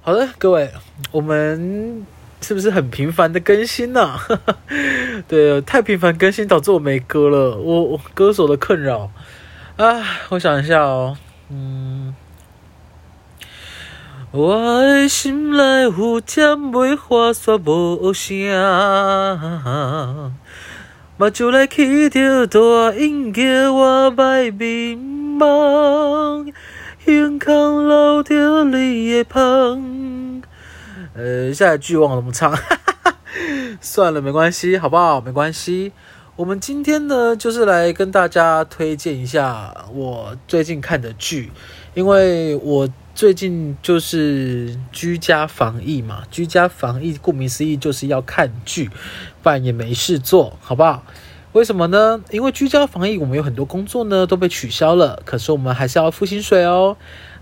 好的，各位，我们是不是很频繁的更新呢、啊？对，太频繁更新导致我没歌了，我我歌手的困扰啊！我想一下哦，嗯，我的心内有点没话说无声，目睭来起着大音叫我别迷茫。天空留着你的胖，呃，下一句忘了怎么唱，算了，没关系，好不好？没关系。我们今天呢，就是来跟大家推荐一下我最近看的剧，因为我最近就是居家防疫嘛，居家防疫顾名思义就是要看剧，不然也没事做，好不好？为什么呢？因为居家防疫，我们有很多工作呢都被取消了，可是我们还是要付薪水哦。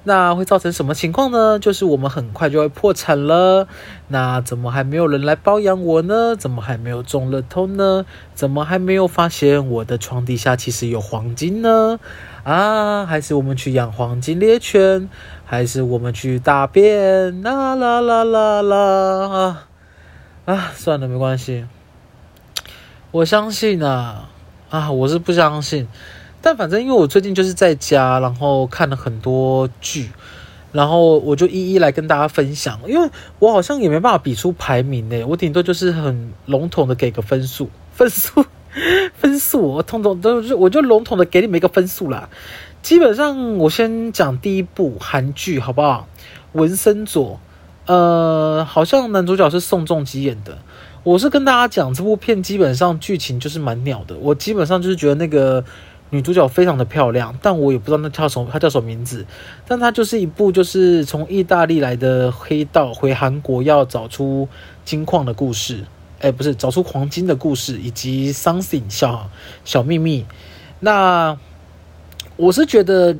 那会造成什么情况呢？就是我们很快就会破产了。那怎么还没有人来包养我呢？怎么还没有中乐透呢？怎么还没有发现我的床底下其实有黄金呢？啊，还是我们去养黄金猎犬？还是我们去大便？啦啦啦啦啦啊啊！算了，没关系。我相信啊，啊，我是不相信，但反正因为我最近就是在家，然后看了很多剧，然后我就一一来跟大家分享。因为我好像也没办法比出排名呢，我顶多就是很笼统的给个分数，分数，分数，我统统都是，我就笼统的给你们一个分数啦。基本上，我先讲第一部韩剧好不好？文森佐，呃，好像男主角是宋仲基演的。我是跟大家讲，这部片基本上剧情就是蛮鸟的。我基本上就是觉得那个女主角非常的漂亮，但我也不知道那叫什么，她叫什么名字。但她就是一部就是从意大利来的黑道回韩国要找出金矿的故事，哎，不是找出黄金的故事，以及 something 小小秘密。那我是觉得，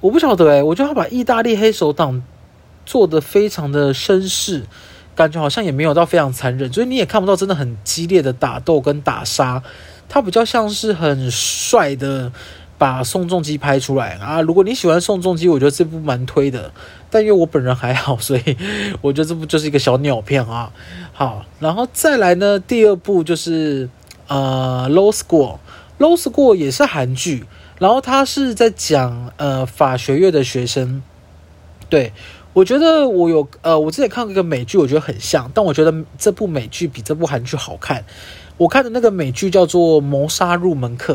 我不晓得哎，我觉得他把意大利黑手党做得非常的绅士。感觉好像也没有到非常残忍，所以你也看不到真的很激烈的打斗跟打杀，它比较像是很帅的把宋仲基拍出来啊。如果你喜欢宋仲基，我觉得这部蛮推的，但因为我本人还好，所以我觉得这部就是一个小鸟片啊。好，然后再来呢，第二部就是呃《Law School》，《Law School》也是韩剧，然后它是在讲呃法学院的学生，对。我觉得我有呃，我之前看过一个美剧，我觉得很像，但我觉得这部美剧比这部韩剧好看。我看的那个美剧叫做《谋杀入门课》，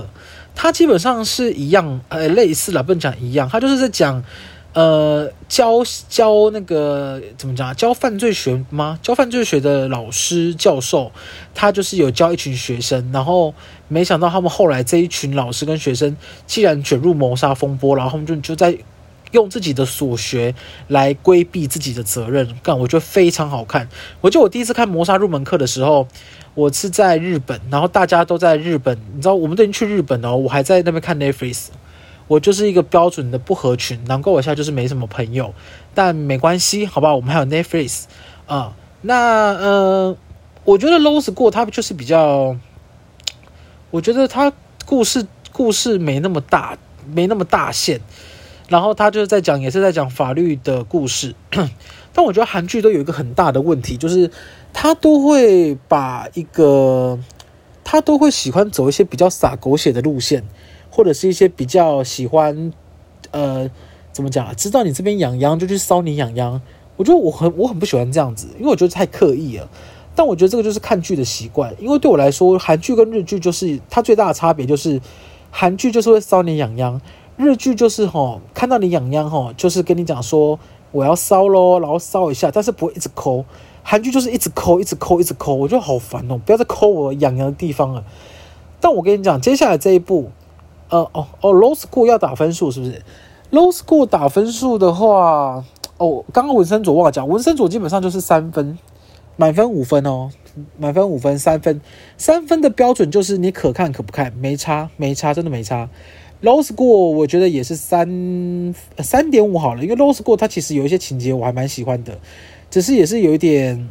它基本上是一样，呃，类似啦，不能讲一样，它就是在讲，呃，教教那个怎么讲，教犯罪学吗？教犯罪学的老师教授，他就是有教一群学生，然后没想到他们后来这一群老师跟学生，既然卷入谋杀风波，然后他们就就在。用自己的所学来规避自己的责任，干，我觉得非常好看。我记得我第一次看《磨砂入门课》的时候，我是在日本，然后大家都在日本，你知道，我们都已经去日本了，我还在那边看 Netflix。我就是一个标准的不合群，难怪我现在就是没什么朋友。但没关系，好吧，我们还有 Netflix 啊、那呃，我觉得《Law School》它就是比较，我觉得它故事故事没那么大，没那么大线。然后他就是在讲，也是在讲法律的故事。但我觉得韩剧都有一个很大的问题，就是他都会把一个，他都会喜欢走一些比较洒狗血的路线，或者是一些比较喜欢，呃，怎么讲啊？知道你这边痒痒就去搔你痒痒。我觉得我很我很不喜欢这样子，因为我觉得太刻意了。但我觉得这个就是看剧的习惯，因为对我来说，韩剧跟日剧就是它最大的差别就是，韩剧就是会搔你痒痒。日剧就是吼，看到你痒痒吼，就是跟你讲说我要烧咯，然后烧一下，但是不会一直抠。韩剧就是一直抠，一直抠，一直抠，我觉得好烦哦，不要再抠我痒痒的地方了。但我跟你讲，接下来这一部，呃哦哦，Low School 要打分数是不是？Low School 打分数的话，哦，刚刚文森佐忘了讲，文森佐基本上就是三分，满分五分哦，满分五分，三分，三分的标准就是你可看可不看，没差没差，真的没差。Law School 我觉得也是三三点五好了，因为 Law School 它其实有一些情节我还蛮喜欢的，只是也是有一点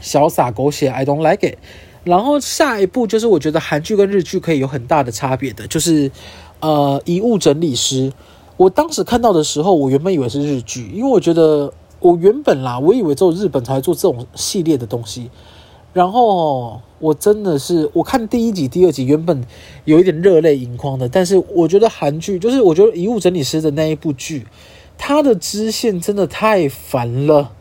小洒狗血，I don't like it。然后下一部就是我觉得韩剧跟日剧可以有很大的差别的，就是呃遗物整理师。我当时看到的时候，我原本以为是日剧，因为我觉得我原本啦，我以为只有日本才会做这种系列的东西。然后我真的是，我看第一集、第二集，原本有一点热泪盈眶的。但是我觉得韩剧，就是我觉得《遗物整理师》的那一部剧，他的支线真的太烦了。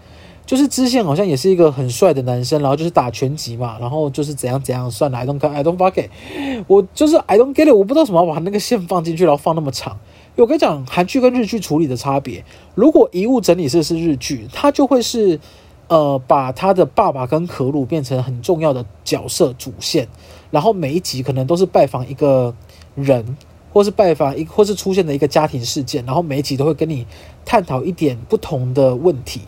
就是支线好像也是一个很帅的男生，然后就是打拳击嘛，然后就是怎样怎样，算了，I don't I don't fuck it，我就是 I don't get it，我不知道什么把那个线放进去，然后放那么长。我跟你讲，韩剧跟日剧处理的差别，如果《遗物整理师》是日剧，它就会是。呃，把他的爸爸跟可鲁变成很重要的角色主线，然后每一集可能都是拜访一个人，或是拜访一，或是出现的一个家庭事件，然后每一集都会跟你探讨一点不同的问题。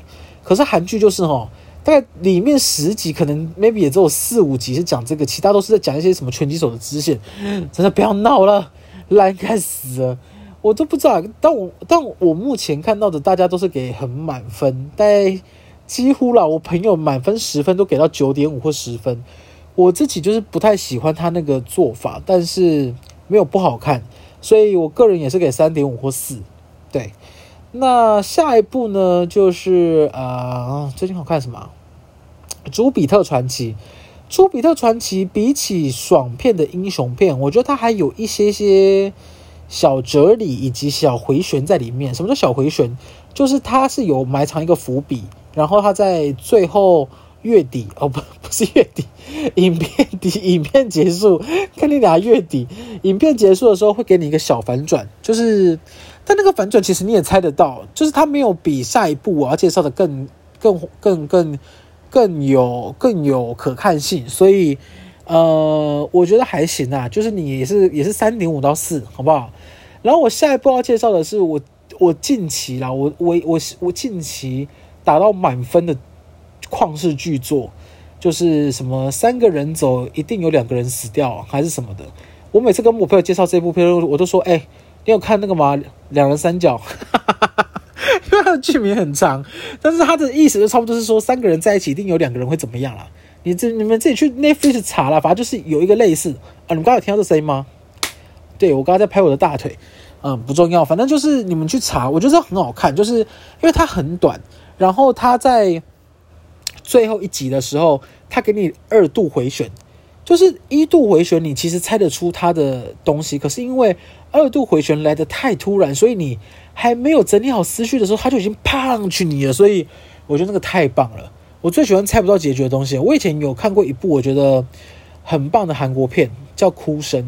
可是韩剧就是哦，大概里面十集可能 maybe 也只有四五集是讲这个，其他都是在讲一些什么拳击手的支线。真的不要闹了，烂该死了，我都不知道。但我但我目前看到的，大家都是给很满分，但。几乎啦，我朋友满分十分都给到九点五或十分，我自己就是不太喜欢他那个做法，但是没有不好看，所以我个人也是给三点五或四。对，那下一部呢，就是呃，最近好看什么？《朱比特传奇》。《朱比特传奇》比起爽片的英雄片，我觉得它还有一些些小哲理以及小回旋在里面。什么叫小回旋？就是它是有埋藏一个伏笔。然后他在最后月底哦，不 不是月底，影片底 影片结束，看你俩月底影片结束的时候会给你一个小反转，就是但那个反转其实你也猜得到，就是他没有比下一部我要介绍的更更更更更有更有可看性，所以呃我觉得还行啊，就是你也是也是三点五到四，好不好？然后我下一部要介绍的是我我近期啦，我我我我近期。打到满分的旷世巨作，就是什么三个人走一定有两个人死掉，还是什么的。我每次跟我朋友介绍这部片，我都说：“哎、你有看那个吗？两人三脚。”因为它的剧名很长，但是它的意思就差不多是说三个人在一起一定有两个人会怎么样啦。你这你们自己去 Netflix 查啦，反正就是有一个类似啊。你们刚才有听到这声音吗？对，我刚刚在拍我的大腿，嗯，不重要，反正就是你们去查，我觉得很好看，就是因为它很短。然后他在最后一集的时候，他给你二度回旋，就是一度回旋，你其实猜得出他的东西，可是因为二度回旋来得太突然，所以你还没有整理好思绪的时候，他就已经 punch 你了。所以我觉得那个太棒了，我最喜欢猜不到结局的东西。我以前有看过一部我觉得很棒的韩国片，叫《哭声》，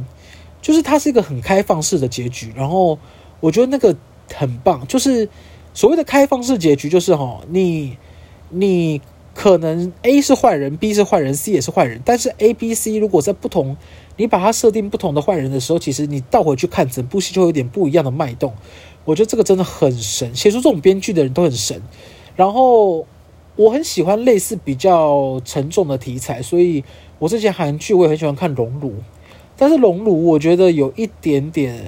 就是它是一个很开放式的结局，然后我觉得那个很棒，就是。所谓的开放式结局就是哈，你你可能 A 是坏人，B 是坏人，C 也是坏人，但是 A、B、C 如果在不同，你把它设定不同的坏人的时候，其实你倒回去看整部戏就会有点不一样的脉动。我觉得这个真的很神，写出这种编剧的人都很神。然后我很喜欢类似比较沉重的题材，所以我之前韩剧我也很喜欢看《熔炉》，但是《熔炉》我觉得有一点点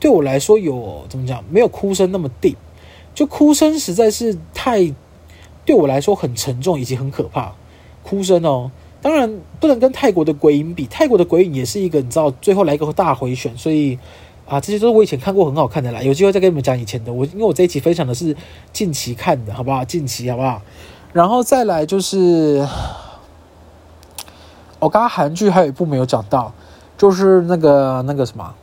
对我来说有怎么讲，没有哭声那么 deep。就哭声实在是太对我来说很沉重以及很可怕，哭声哦，当然不能跟泰国的鬼影比，泰国的鬼影也是一个你知道最后来一个大回旋，所以啊，这些都是我以前看过很好看的啦，有机会再跟你们讲以前的。我因为我这一期分享的是近期看的，好不好？近期好不好？然后再来就是，我刚刚韩剧还有一部没有讲到，就是那个那个什么，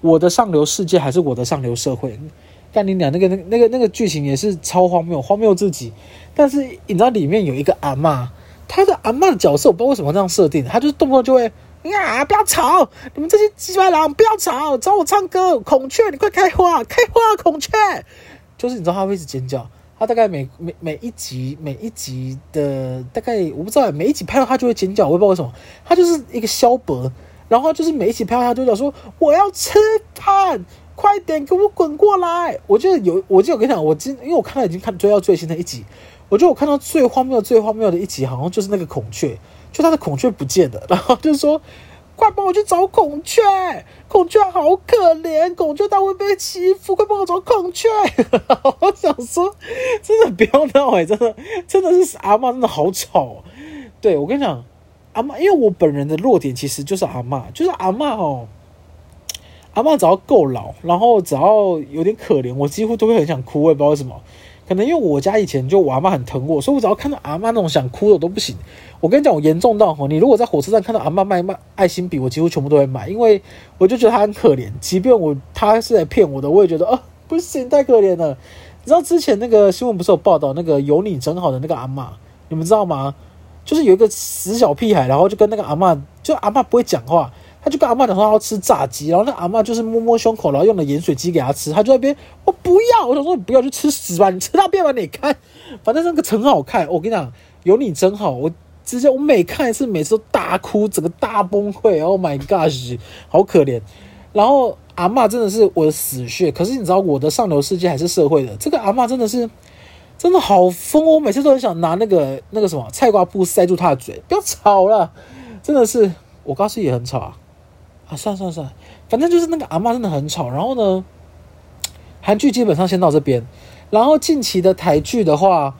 我的上流世界还是我的上流社会。但你俩那个那那个那个剧情也是超荒谬，荒谬至极。但是你知道里面有一个阿嬷，她的阿嬷的角色我不知道为什么这样设定，她就是动不动就会啊，不要吵，你们这些鸡巴狼不要吵，找我唱歌，孔雀你快开花，开花孔雀，就是你知道她会一直尖叫，她大概每每每一集每一集的大概我不知道每一集拍到她就会尖叫，我也不知道为什么，她就是一个萧伯，然后就是每一集拍到她就讲说我要吃饭。快点给我滚过来！我记得有，我记得我跟你讲，我今因为我看到已经看追到最新的一集，我觉得我看到最荒谬、最荒谬的一集，好像就是那个孔雀，就他的孔雀不见了，然后就是说，快帮我去找孔雀，孔雀好可怜，孔雀它会被欺负，快帮我找孔雀。我想说，真的不要闹哎，真的真的是阿嬷，真的好吵。对，我跟你讲，阿嬷，因为我本人的弱点其实就是阿嬷，就是阿嬷哦。阿嬷只要够老，然后只要有点可怜，我几乎都会很想哭。我也不知道为什么，可能因为我家以前就我阿嬷很疼我，所以我只要看到阿嬷那种想哭的我都不行。我跟你讲，我严重到吼，你如果在火车站看到阿嬷卖卖爱心笔，我几乎全部都会买，因为我就觉得她很可怜。即便我她是来骗我的，我也觉得哦，不行，太可怜了。你知道之前那个新闻不是有报道那个有你真好的那个阿嬷，你们知道吗？就是有一个死小屁孩，然后就跟那个阿嬷，就阿嬷不会讲话。他就跟阿嬷讲说他要吃炸鸡，然后那阿嬷就是摸摸胸口，然后用了盐水鸡给他吃。他就在那边，我不要，我想说你不要去吃屎吧，你吃大便吧，你看，反正那个很好看。我跟你讲，有你真好。我直接我每看一次，每次都大哭，整个大崩溃。Oh my gosh，好可怜。然后阿嬷真的是我的死穴，可是你知道我的上流世界还是社会的。这个阿嬷真的是真的好疯，我每次都很想拿那个那个什么菜瓜布塞住他的嘴，不要吵了，真的是我刚才也很吵啊。啊，算了算了算了，反正就是那个阿嬷真的很吵。然后呢，韩剧基本上先到这边。然后近期的台剧的话，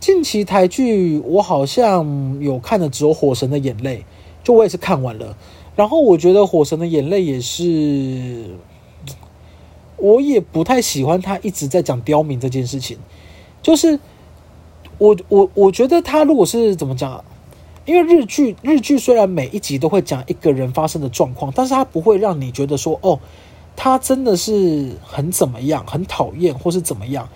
近期台剧我好像有看的只有《火神的眼泪》，就我也是看完了。然后我觉得《火神的眼泪》也是，我也不太喜欢他一直在讲刁民这件事情。就是我我我觉得他如果是怎么讲啊？因为日剧，日剧虽然每一集都会讲一个人发生的状况，但是它不会让你觉得说，哦，他真的是很怎么样，很讨厌，或是怎么样。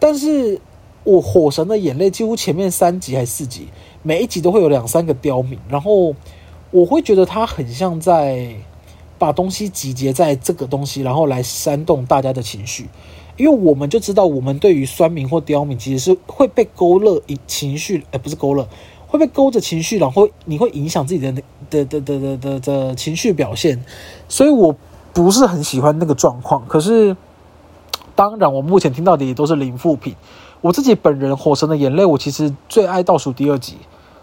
但是我火神的眼泪几乎前面三集还是四集，每一集都会有两三个刁民，然后我会觉得他很像在把东西集结在这个东西，然后来煽动大家的情绪。因为我们就知道，我们对于酸民或刁民其实是会被勾勒一情绪，而不是勾勒。会被勾着情绪，然后你会影响自己的的的的的的的情绪表现，所以我不是很喜欢那个状况。可是，当然，我目前听到的也都是零负评。我自己本人《火神的眼泪》，我其实最爱倒数第二集，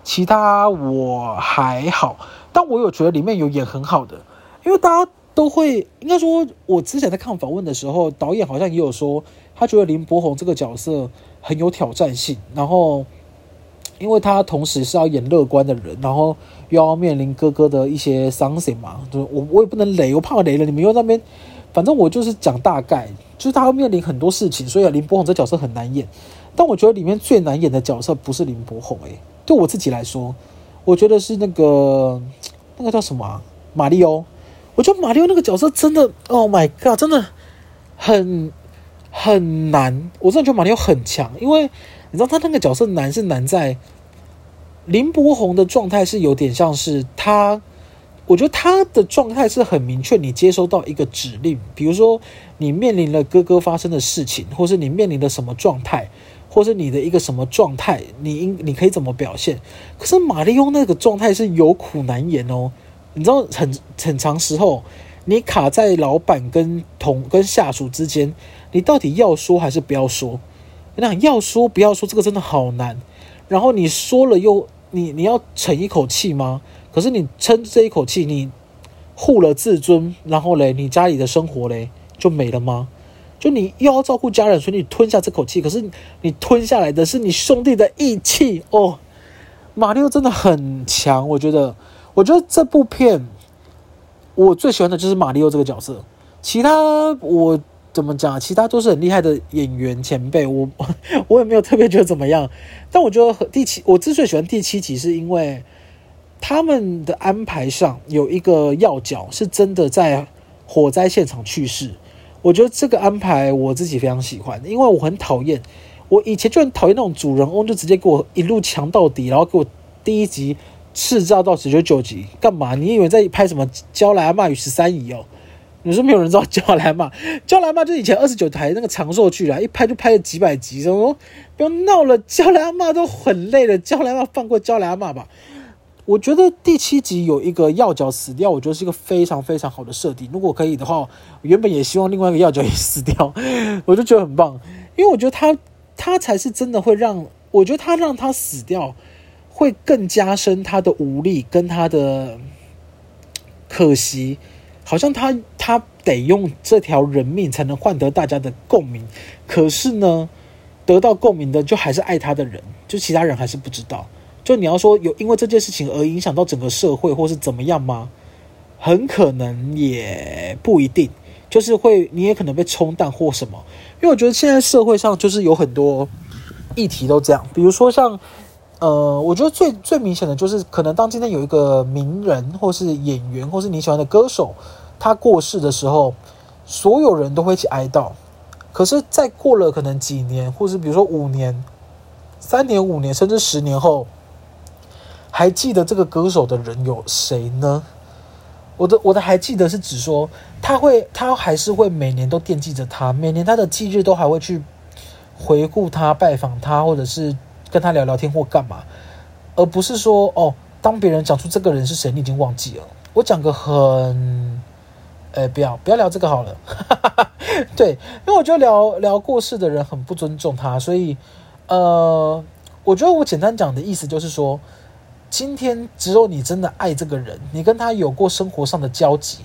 其他我还好。但我有觉得里面有演很好的，因为大家都会应该说，我之前在看访问的时候，导演好像也有说，他觉得林柏宏这个角色很有挑战性，然后。因为他同时是要演乐观的人，然后又要面临哥哥的一些伤心嘛，就我我也不能雷，我怕我雷了你们又那边，反正我就是讲大概，就是他要面临很多事情，所以林柏宏这角色很难演。但我觉得里面最难演的角色不是林柏宏，诶，对我自己来说，我觉得是那个那个叫什么啊，马里欧。我觉得马里欧那个角色真的，Oh my god，真的很很难。我真的觉得马里欧很强，因为。你知道他那个角色难是难在林柏宏的状态是有点像是他，我觉得他的状态是很明确，你接收到一个指令，比如说你面临了哥哥发生的事情，或是你面临的什么状态，或是你的一个什么状态，你应你可以怎么表现？可是马力欧那个状态是有苦难言哦，你知道很很长时候你卡在老板跟同跟下属之间，你到底要说还是不要说？那要说不要说，这个真的好难。然后你说了又你你要逞一口气吗？可是你撑这一口气，你护了自尊，然后嘞，你家里的生活嘞就没了吗？就你又要照顾家人，所以你吞下这口气，可是你吞下来的是你兄弟的义气哦。马力欧真的很强，我觉得，我觉得这部片我最喜欢的就是马力欧这个角色，其他我。怎么讲？其他都是很厉害的演员前辈，我 我也没有特别觉得怎么样。但我觉得第七，我之所以喜欢第七集，是因为他们的安排上有一个要角是真的在火灾现场去世。我觉得这个安排我自己非常喜欢，因为我很讨厌，我以前就很讨厌那种主人翁就直接给我一路强到底，然后给我第一集赤照到十九九集，干嘛？你以为在拍什么《娇兰阿嬷与十三姨》哦？你说没有人知道娇兰嘛？娇兰嘛，就以前二十九台那个长寿剧啦，一拍就拍了几百集。什么不要闹了，娇兰嘛都很累了，娇兰嘛放过娇兰嘛吧。我觉得第七集有一个要角死掉，我觉得是一个非常非常好的设定。如果可以的话，原本也希望另外一个要角也死掉，我就觉得很棒，因为我觉得他他才是真的会让，我觉得他让他死掉会更加深他的无力跟他的可惜。好像他他得用这条人命才能换得大家的共鸣，可是呢，得到共鸣的就还是爱他的人，就其他人还是不知道。就你要说有因为这件事情而影响到整个社会或是怎么样吗？很可能也不一定。就是会你也可能被冲淡或什么。因为我觉得现在社会上就是有很多议题都这样，比如说像呃，我觉得最最明显的就是可能当今天有一个名人或是演员或是你喜欢的歌手他过世的时候，所有人都会一起哀悼。可是再过了可能几年，或是比如说五年、三年、五年，甚至十年后，还记得这个歌手的人有谁呢？我的我的还记得是指说，他会他还是会每年都惦记着他，每年他的忌日都还会去回顾他、拜访他，或者是跟他聊聊天或干嘛，而不是说哦，当别人讲出这个人是谁，你已经忘记了。我讲个很，哎，不要不要聊这个好了，对，因为我觉得聊聊过世的人很不尊重他，所以呃，我觉得我简单讲的意思就是说。今天只有你真的爱这个人，你跟他有过生活上的交集，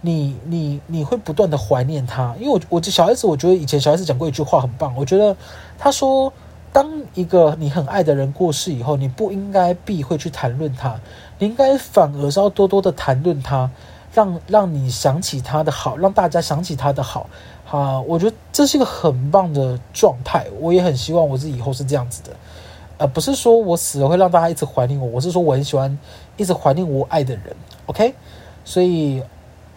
你你你会不断的怀念他。因为我我小孩子，我觉得以前小孩子讲过一句话很棒，我觉得他说，当一个你很爱的人过世以后，你不应该避讳去谈论他，你应该反而是要多多的谈论他，让让你想起他的好，让大家想起他的好。啊，我觉得这是一个很棒的状态，我也很希望我自己以后是这样子的。呃，不是说我死了会让大家一直怀念我，我是说我很喜欢一直怀念我爱的人，OK？所以，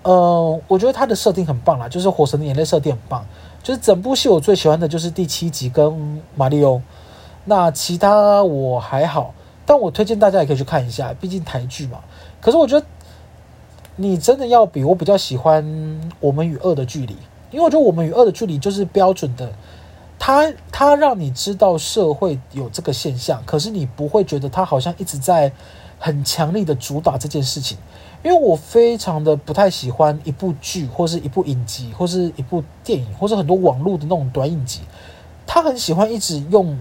呃，我觉得他的设定很棒啦，就是《火神的眼泪》设定很棒，就是整部戏我最喜欢的就是第七集跟马里欧，那其他我还好，但我推荐大家也可以去看一下，毕竟台剧嘛。可是我觉得你真的要比我比较喜欢《我们与恶的距离》，因为我觉得《我们与恶的距离》就是标准的。他他让你知道社会有这个现象，可是你不会觉得他好像一直在很强力的主打这件事情。因为我非常的不太喜欢一部剧或是一部影集或是一部电影或是很多网络的那种短影集，他很喜欢一直用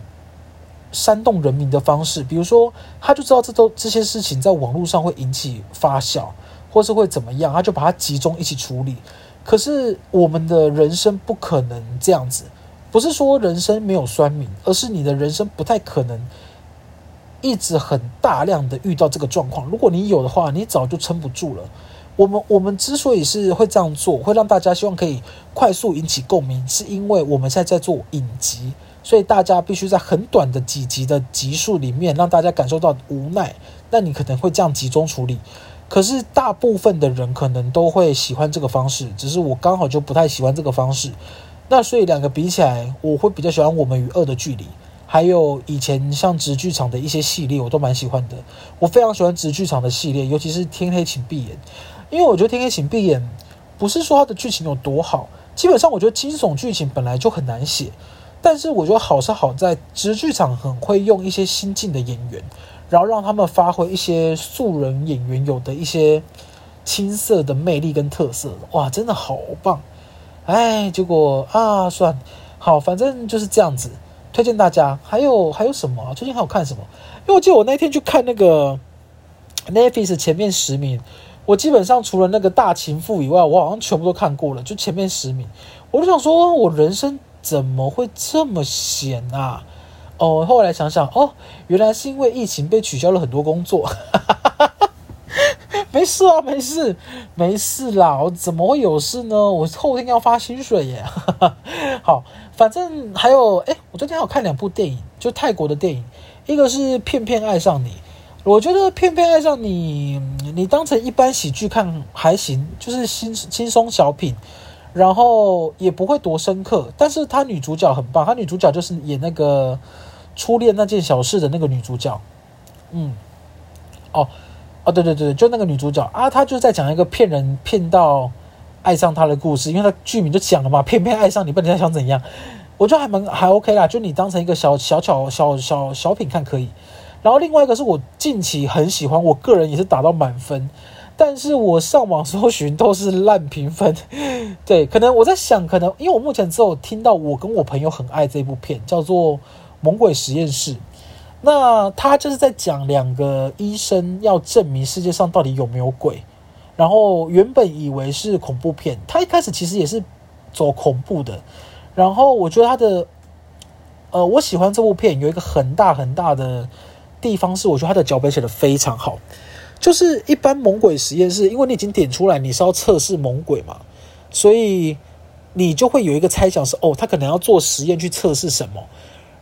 煽动人民的方式，比如说他就知道这都这些事情在网络上会引起发酵，或是会怎么样，他就把它集中一起处理。可是我们的人生不可能这样子。不是说人生没有酸民，而是你的人生不太可能一直很大量的遇到这个状况。如果你有的话，你早就撑不住了。我们我们之所以是会这样做，会让大家希望可以快速引起共鸣，是因为我们现在在做影集，所以大家必须在很短的几集的集数里面让大家感受到无奈。那你可能会这样集中处理，可是大部分的人可能都会喜欢这个方式，只是我刚好就不太喜欢这个方式。那所以两个比起来，我会比较喜欢《我们与恶的距离》，还有以前像直剧场的一些系列，我都蛮喜欢的。我非常喜欢直剧场的系列，尤其是《天黑请闭眼》，因为我觉得《天黑请闭眼》不是说它的剧情有多好，基本上我觉得惊悚剧情本来就很难写，但是我觉得好是好在直剧场很会用一些新进的演员，然后让他们发挥一些素人演员有的一些青涩的魅力跟特色，哇，真的好棒！哎，结果啊，算好，反正就是这样子。推荐大家，还有还有什么？最近还有看什么？因为我记得我那天去看那个 Netflix 前面十名，我基本上除了那个大情妇以外，我好像全部都看过了，就前面十名。我就想说，我人生怎么会这么闲啊？哦，后来想想，哦，原来是因为疫情被取消了很多工作。没事啊，没事，没事啦。我怎么会有事呢？我后天要发薪水耶。好，反正还有，诶，我昨天还有看两部电影，就泰国的电影，一个是《骗骗爱上你》。我觉得《骗骗爱上你》，你当成一般喜剧看还行，就是轻轻松小品，然后也不会多深刻。但是她女主角很棒，她女主角就是演那个初恋那件小事的那个女主角。嗯，哦。哦，对对对，就那个女主角啊，她就在讲一个骗人骗到爱上她的故事，因为她剧名就讲了嘛，骗骗爱上你，不知道你在想怎样？我觉得还蛮还 OK 啦，就你当成一个小小巧小小小，小品看可以。然后另外一个是我近期很喜欢，我个人也是打到满分，但是我上网搜寻都是烂评分。对，可能我在想，可能因为我目前只有听到我跟我朋友很爱这部片，叫做《猛鬼实验室》。那他就是在讲两个医生要证明世界上到底有没有鬼，然后原本以为是恐怖片，他一开始其实也是走恐怖的，然后我觉得他的，呃，我喜欢这部片有一个很大很大的地方是，我觉得他的脚本写得非常好，就是一般猛鬼实验室，因为你已经点出来你是要测试猛鬼嘛，所以你就会有一个猜想是哦，他可能要做实验去测试什么。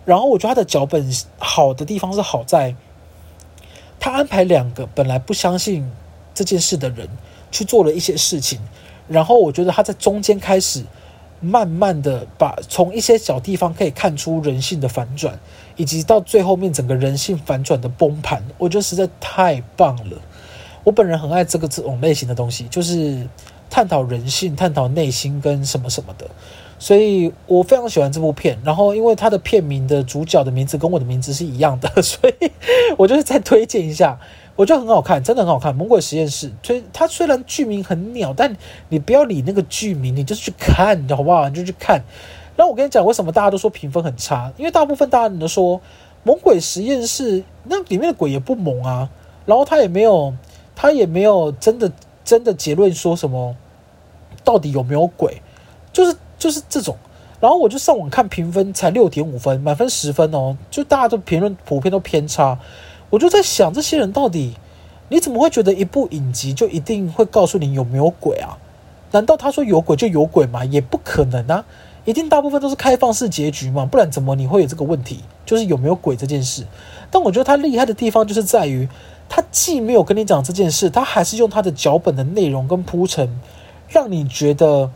然后我觉得他的脚本好的地方是好在，他安排两个本来不相信这件事的人去做了一些事情，然后我觉得他在中间开始慢慢的把从一些小地方可以看出人性的反转，以及到最后面整个人性反转的崩盘，我觉得实在太棒了。我本人很爱这个这种类型的东西，就是探讨人性、探讨内心跟什么什么的。所以我非常喜欢这部片，然后因为它的片名的主角的名字跟我的名字是一样的，所以我就是再推荐一下，我觉得很好看，真的很好看。《猛鬼实验室》所以它虽然剧名很鸟，但你不要理那个剧名，你就是去看，好不好？你就去看。然后我跟你讲，为什么大家都说评分很差？因为大部分大人都说《猛鬼实验室》那里面的鬼也不猛啊，然后他也没有，他也没有真的真的结论说什么到底有没有鬼，就是。就是这种，然后我就上网看评分，才六点五分，满分十分哦，就大家都评论普遍都偏差。我就在想，这些人到底，你怎么会觉得一部影集就一定会告诉你有没有鬼啊？难道他说有鬼就有鬼吗？也不可能啊，一定大部分都是开放式结局嘛，不然怎么你会有这个问题？就是有没有鬼这件事。但我觉得他厉害的地方就是在于，他既没有跟你讲这件事，他还是用他的脚本的内容跟铺陈，让你觉得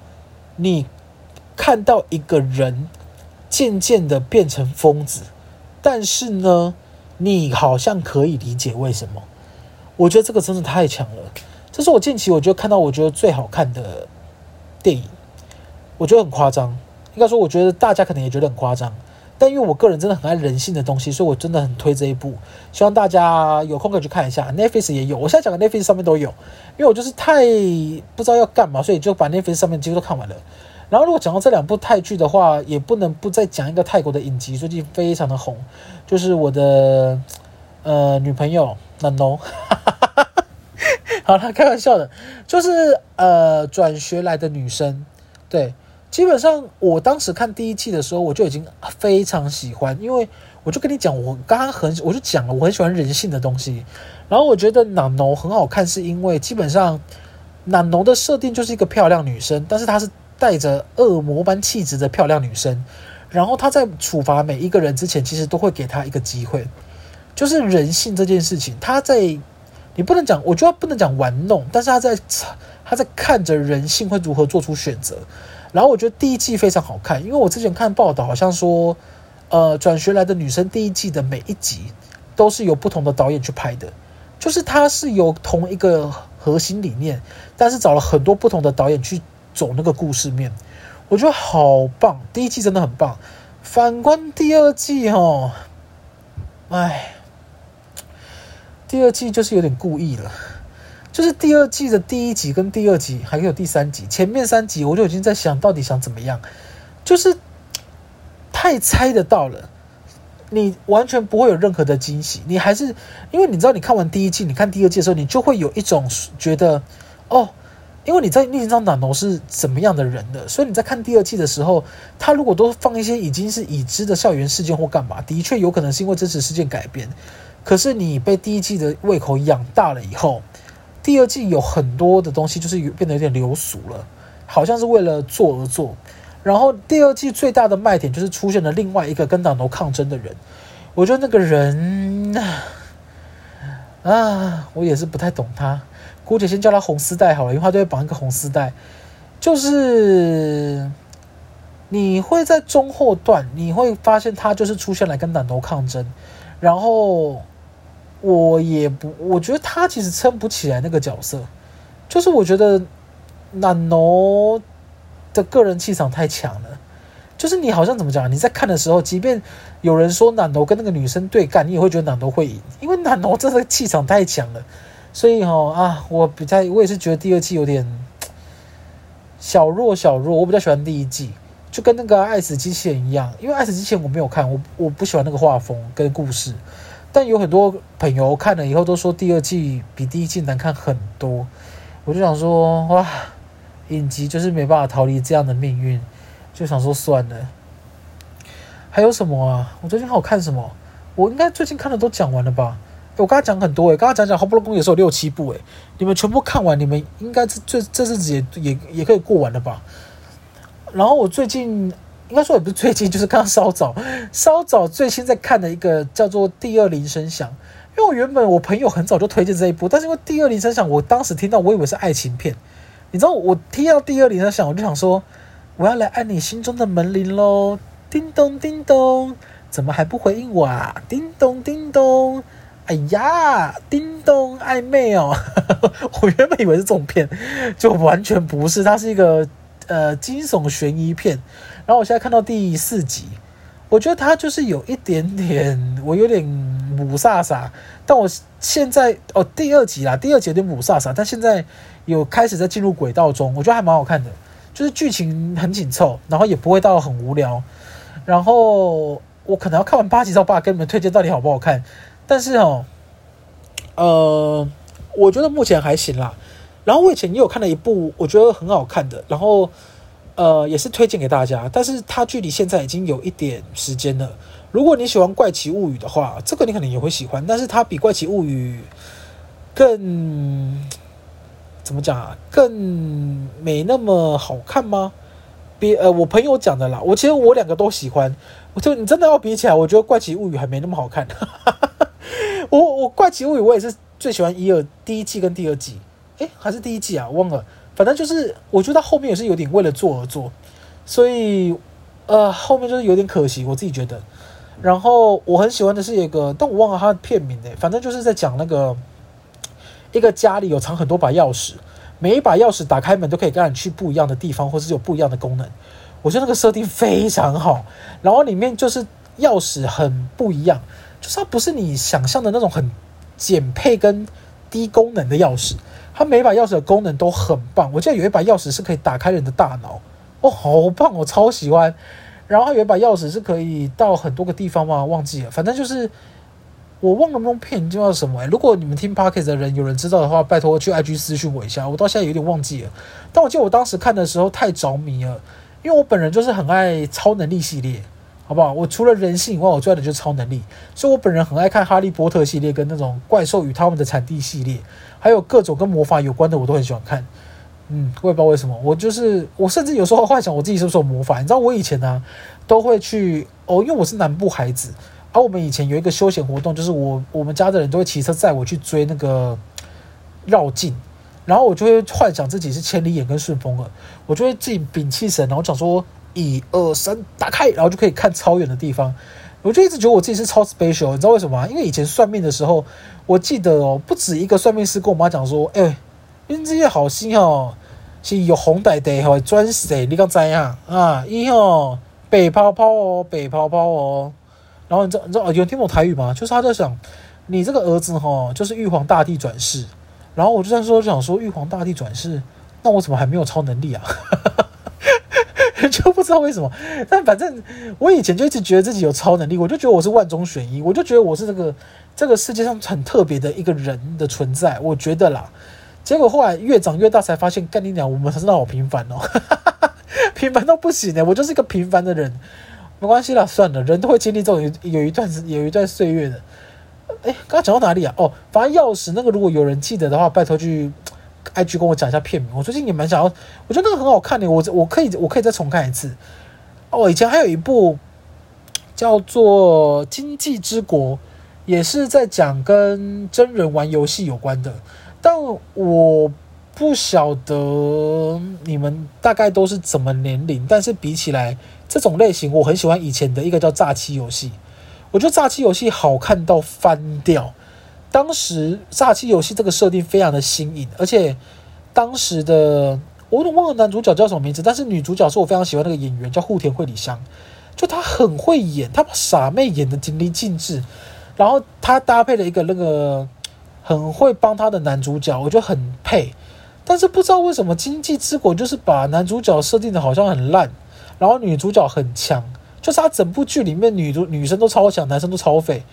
你。看到一个人渐渐的变成疯子，但是呢，你好像可以理解为什么。我觉得这个真的太强了，这是我近期我觉得看到我觉得最好看的电影。我觉得很夸张，应该说我觉得大家可能也觉得很夸张，但因为我个人真的很爱人性的东西，所以我真的很推这一部，希望大家有空可以去看一下。Netflix 也有，我现在讲的 Netflix 上面都有，因为我就是太不知道要干嘛，所以就把 Netflix 上面几乎都看完了。然后，如果讲到这两部泰剧的话，也不能不再讲一个泰国的影集，最近非常的红，就是我的呃女朋友 Nano。好了，开玩笑的，就是呃转学来的女生。对，基本上我当时看第一季的时候，我就已经非常喜欢，因为我就跟你讲，我刚刚很我就讲了，我很喜欢人性的东西。然后我觉得 Nano 很好看，是因为基本上 Nano 的设定就是一个漂亮女生，但是她是。带着恶魔般气质的漂亮女生，然后她在处罚每一个人之前，其实都会给她一个机会，就是人性这件事情。她在，你不能讲，我觉得不能讲玩弄，但是她在，她在看着人性会如何做出选择。然后我觉得第一季非常好看，因为我之前看报道，好像说，呃，转学来的女生第一季的每一集都是由不同的导演去拍的，就是她是有同一个核心理念，但是找了很多不同的导演去。走那个故事面，我觉得好棒。第一季真的很棒。反观第二季哦，哎，第二季就是有点故意了。就是第二季的第一集跟第二集，还有第三集，前面三集我就已经在想到底想怎么样，就是太猜得到了，你完全不会有任何的惊喜。你还是因为你知道，你看完第一季，你看第二季的时候，你就会有一种觉得，哦。因为你在你知道 Nano 是怎么样的人的，所以你在看第二季的时候，他如果都放一些已经是已知的校园事件或干嘛，的确有可能是因为真实事件改编。可是你被第一季的胃口养大了以后，第二季有很多的东西就是变得有点流俗了，好像是为了做而做。然后第二季最大的卖点就是出现了另外一个跟党斗抗争的人，我觉得那个人啊，我也是不太懂他。姑且先叫他红丝带好了，因为他都会绑一个红丝带。就是你会在中后段，你会发现他就是出现来跟 Nano 抗争。然后我也不，我觉得他其实撑不起来那个角色。就是我觉得 Nano 的个人气场太强了。就是你好像怎么讲？你在看的时候，即便有人说 Nano 跟那个女生对干，你也会觉得 Nano 会赢，因为 Nano 真的气场太强了。所以哦啊，我比较我也是觉得第二季有点小弱小弱，我比较喜欢第一季，就跟那个《爱死机器人》一样，因为《爱死机器人》我没有看，我我不喜欢那个画风跟故事，但有很多朋友看了以后都说第二季比第一季难看很多，我就想说哇，影集就是没办法逃离这样的命运，就想说算了。还有什么啊？我最近还有看什么？我应该最近看的都讲完了吧？我刚才讲很多诶，刚刚讲讲《红楼梦》也是有六七部诶，你们全部看完，你们应该这这这日子也也也可以过完了吧？然后我最近应该说也不是最近，就是刚刚稍早稍早最新在看的一个叫做《第二铃声响》，因为我原本我朋友很早就推荐这一部，但是因为《第二铃声响》，我当时听到我以为是爱情片，你知道我听到《第二铃声响》，我就想说我要来按你心中的门铃喽，叮咚叮咚，怎么还不回应我啊？叮咚叮咚。哎呀，叮咚，暧昧哦！我原本以为是这种片，就完全不是，它是一个呃惊悚悬疑片。然后我现在看到第四集，我觉得它就是有一点点，我有点雾煞煞。但我现在哦，第二集啦，第二集有点雾煞煞，但现在有开始在进入轨道中，我觉得还蛮好看的，就是剧情很紧凑，然后也不会到很无聊。然后我可能要看完八集之后，爸跟你们推荐到底好不好看。但是哦，呃，我觉得目前还行啦。然后我以前也有看了一部我觉得很好看的，然后呃也是推荐给大家。但是它距离现在已经有一点时间了。如果你喜欢《怪奇物语》的话，这个你可能也会喜欢。但是它比《怪奇物语》更怎么讲啊？更没那么好看吗？比呃，我朋友讲的啦。我其实我两个都喜欢。我就你真的要比起来，我觉得《怪奇物语》还没那么好看。我我怪奇物语我也是最喜欢一二第一季跟第二季，诶，还是第一季啊？忘了，反正就是我觉得后面也是有点为了做而做，所以呃后面就是有点可惜，我自己觉得。然后我很喜欢的是一个，但我忘了它的片名诶，反正就是在讲那个一个家里有藏很多把钥匙，每一把钥匙打开门都可以让你去不一样的地方，或是有不一样的功能。我觉得那个设定非常好，然后里面就是钥匙很不一样。就是它不是你想象的那种很简配跟低功能的钥匙，它每把钥匙的功能都很棒。我记得有一把钥匙是可以打开人的大脑，哦，好棒，我超喜欢。然后还有一把钥匙是可以到很多个地方嘛？忘记了，反正就是我忘了那片叫什么、欸。如果你们听 Podcast 的人有人知道的话，拜托去 IG 私讯我一下，我到现在有点忘记了。但我记得我当时看的时候太着迷了，因为我本人就是很爱超能力系列。好不好？我除了人性以外，我最爱的就是超能力。所以我本人很爱看《哈利波特》系列，跟那种怪兽与他们的产地系列，还有各种跟魔法有关的，我都很喜欢看。嗯，我也不知道为什么，我就是我甚至有时候幻想我自己是不是有魔法。你知道我以前呢、都会去哦，因为我是南部孩子，而、我们以前有一个休闲活动，就是我我们家的人都会骑车载我去追那个绕境，然后我就会幻想自己是千里眼跟顺风耳，我就会自己屏气神，然后想说。一二三，打开，然后就可以看超远的地方。我就一直觉得我自己是超 special，你知道为什么吗？因为以前算命的时候，我记得哦，不止一个算命师跟我妈讲说：“哎、欸，你这些好心哦，是有红带带会转谁？你刚知呀？啊，一哦北泡泡哦，北泡泡哦。”然后你知道你知道有听懂台语吗？就是他在想你这个儿子哈、哦，就是玉皇大帝转世。然后我就在说，就想说玉皇大帝转世，那我怎么还没有超能力啊？就不知道为什么，但反正我以前就一直觉得自己有超能力，我就觉得我是万中选一，我就觉得我是这个这个世界上很特别的一个人的存在，我觉得啦。结果后来越长越大，才发现干你娘，我们才知道好平凡哦，平凡到不行呢。我就是一个平凡的人，没关系啦，算了，人都会经历这种有有一段有一段岁月的。哎，刚刚讲到哪里啊？哦，反正钥匙那个，如果有人记得的话，拜托去。IG 跟我讲一下片名，我最近也蛮想要，我觉得那个很好看的，我我可以我可以再重看一次。哦，以前还有一部叫做《经济之国》，也是在讲跟真人玩游戏有关的，但我不晓得你们大概都是怎么年龄，但是比起来这种类型，我很喜欢以前的一个叫诈欺游戏，我觉得诈欺游戏好看到翻掉。当时诈欺游戏这个设定非常的新颖，而且当时的我都忘了男主角叫什么名字，但是女主角是我非常喜欢那个演员叫户田惠梨香，就她很会演，她把傻妹演得淋漓尽致，然后她搭配了一个那个很会帮她的男主角，我觉得很配。但是不知道为什么《经济之国》就是把男主角设定的好像很烂，然后女主角很强，就是他整部剧里面女主女生都超强，男生都超废。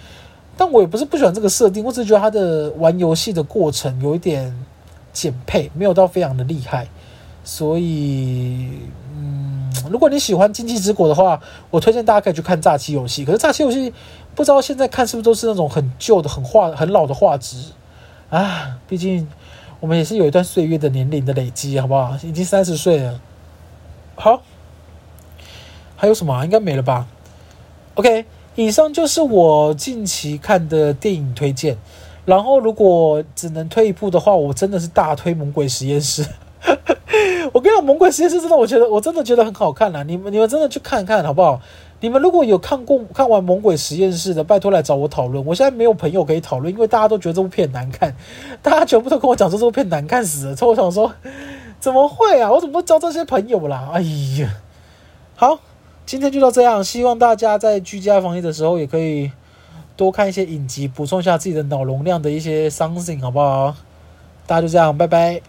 但我也不是不喜欢这个设定，我只是觉得他的玩游戏的过程有一点简配，没有到非常的厉害，所以嗯，如果你喜欢《经济之国》的话，我推荐大家可以去看《诈欺游戏》。可是《诈欺游戏》不知道现在看是不是都是那种很旧的、很画、很老的画质啊？毕竟我们也是有一段岁月的年龄的累积，好不好？已经三十岁了。好，还有什么？应该没了吧？OK，以上就是我近期看的电影推荐。然后，如果只能推一部的话，我真的是大推《猛鬼实验室》。我跟你讲，《猛鬼实验室》真的，我觉得我真的觉得很好看啦。你们你们真的去看看好不好？你们如果有看过看完《猛鬼实验室》的，拜托来找我讨论。我现在没有朋友可以讨论，因为大家都觉得这部片难看，大家全部都跟我讲说这部片难看死了。所以我想说，怎么会啊？我怎么会交这些朋友啦？哎呀，好，今天就到这样。希望大家在居家防疫的时候也可以。多看一些影集，补充一下自己的脑容量的一些 something，好不好？大家就这样，拜拜。